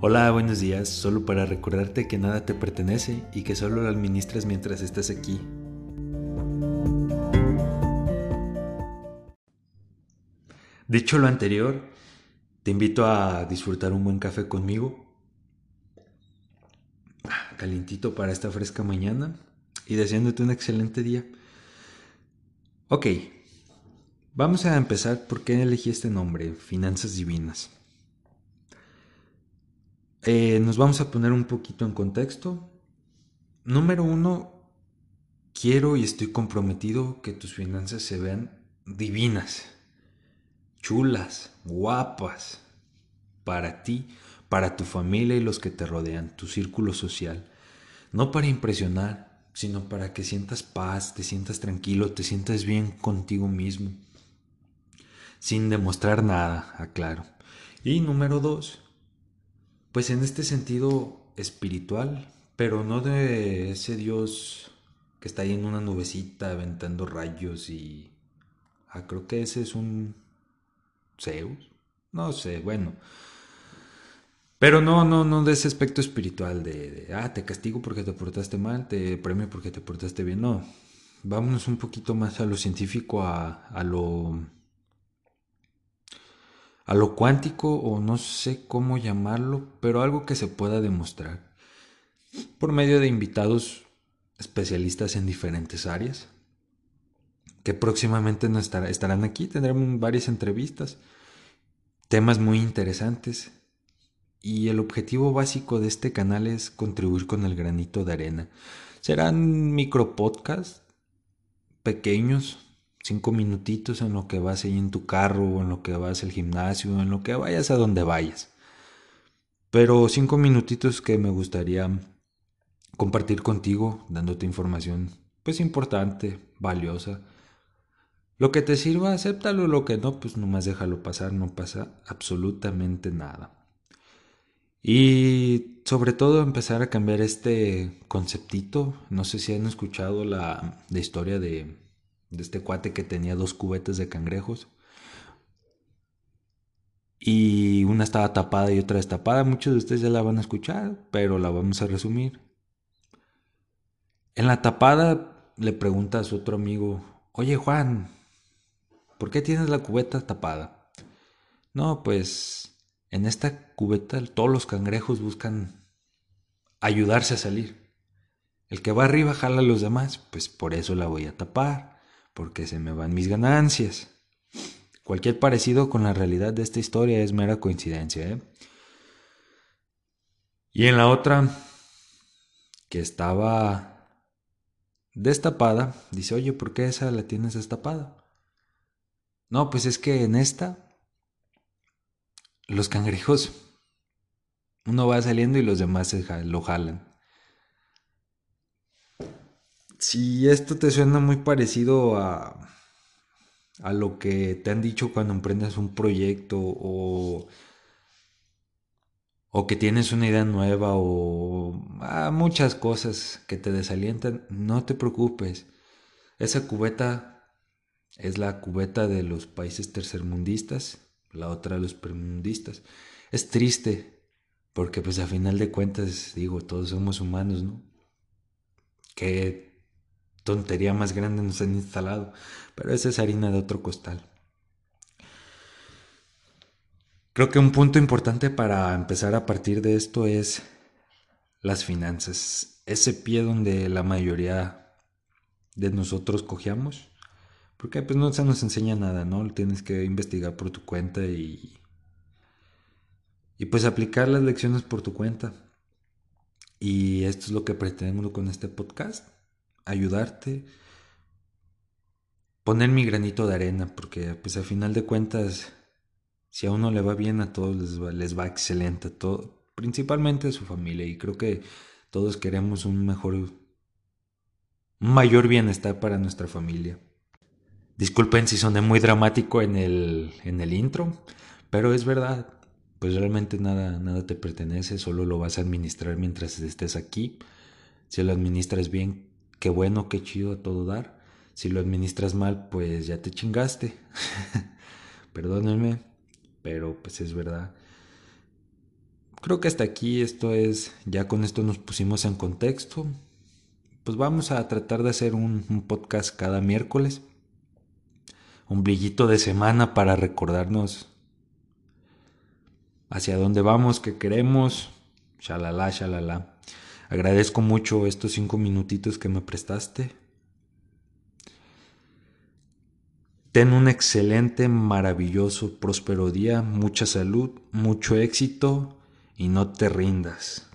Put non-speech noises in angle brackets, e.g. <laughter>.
Hola, buenos días. Solo para recordarte que nada te pertenece y que solo lo administras mientras estás aquí. Dicho lo anterior, te invito a disfrutar un buen café conmigo, calientito para esta fresca mañana y deseándote un excelente día. Ok, vamos a empezar por qué elegí este nombre, Finanzas Divinas. Eh, nos vamos a poner un poquito en contexto. Número uno, quiero y estoy comprometido que tus finanzas se vean divinas, chulas, guapas, para ti, para tu familia y los que te rodean, tu círculo social. No para impresionar, sino para que sientas paz, te sientas tranquilo, te sientas bien contigo mismo. Sin demostrar nada, aclaro. Y número dos, pues en este sentido espiritual, pero no de ese Dios que está ahí en una nubecita aventando rayos y... Ah, creo que ese es un Zeus. No sé, bueno. Pero no, no, no de ese aspecto espiritual de, ah, te castigo porque te portaste mal, te premio porque te portaste bien. No, vámonos un poquito más a lo científico, a, a lo a lo cuántico o no sé cómo llamarlo, pero algo que se pueda demostrar por medio de invitados especialistas en diferentes áreas que próximamente no estarán aquí, tendremos varias entrevistas, temas muy interesantes y el objetivo básico de este canal es contribuir con el granito de arena. Serán micro podcasts pequeños cinco minutitos en lo que vas ahí en tu carro, o en lo que vas al gimnasio, en lo que vayas a donde vayas. Pero cinco minutitos que me gustaría compartir contigo, dándote información, pues importante, valiosa. Lo que te sirva, acéptalo, lo que no, pues nomás déjalo pasar, no pasa absolutamente nada. Y sobre todo empezar a cambiar este conceptito. No sé si han escuchado la, la historia de de este cuate que tenía dos cubetas de cangrejos. Y una estaba tapada y otra destapada. Muchos de ustedes ya la van a escuchar, pero la vamos a resumir. En la tapada le pregunta a su otro amigo, oye Juan, ¿por qué tienes la cubeta tapada? No, pues en esta cubeta todos los cangrejos buscan ayudarse a salir. El que va arriba jala a los demás, pues por eso la voy a tapar porque se me van mis ganancias. Cualquier parecido con la realidad de esta historia es mera coincidencia. ¿eh? Y en la otra, que estaba destapada, dice, oye, ¿por qué esa la tienes destapada? No, pues es que en esta, los cangrejos, uno va saliendo y los demás lo jalan. Si esto te suena muy parecido a, a lo que te han dicho cuando emprendes un proyecto o, o que tienes una idea nueva o a muchas cosas que te desalientan, no te preocupes. Esa cubeta es la cubeta de los países tercermundistas, la otra de los primermundistas. Es triste porque pues a final de cuentas digo, todos somos humanos, ¿no? Que tontería más grande nos han instalado. Pero esa es harina de otro costal. Creo que un punto importante para empezar a partir de esto es las finanzas. Ese pie donde la mayoría de nosotros cojeamos. Porque pues no se nos enseña nada, ¿no? Tienes que investigar por tu cuenta y... Y pues aplicar las lecciones por tu cuenta. Y esto es lo que pretendemos con este podcast ayudarte, poner mi granito de arena, porque pues a final de cuentas, si a uno le va bien, a todos les va, les va excelente, todo, principalmente a su familia, y creo que todos queremos un mejor, un mayor bienestar para nuestra familia. Disculpen si soné muy dramático en el, en el intro, pero es verdad, pues realmente nada, nada te pertenece, solo lo vas a administrar mientras estés aquí. Si lo administras bien, qué bueno, qué chido a todo dar. Si lo administras mal, pues ya te chingaste. <laughs> Perdónenme, pero pues es verdad. creo que hasta aquí esto es, ya con esto nos pusimos en contexto. Pues vamos a tratar de hacer un, un podcast cada miércoles. Un brillito de semana para recordarnos hacia dónde vamos, qué queremos. Shalala, shalala. Agradezco mucho estos cinco minutitos que me prestaste. Ten un excelente, maravilloso, próspero día, mucha salud, mucho éxito y no te rindas.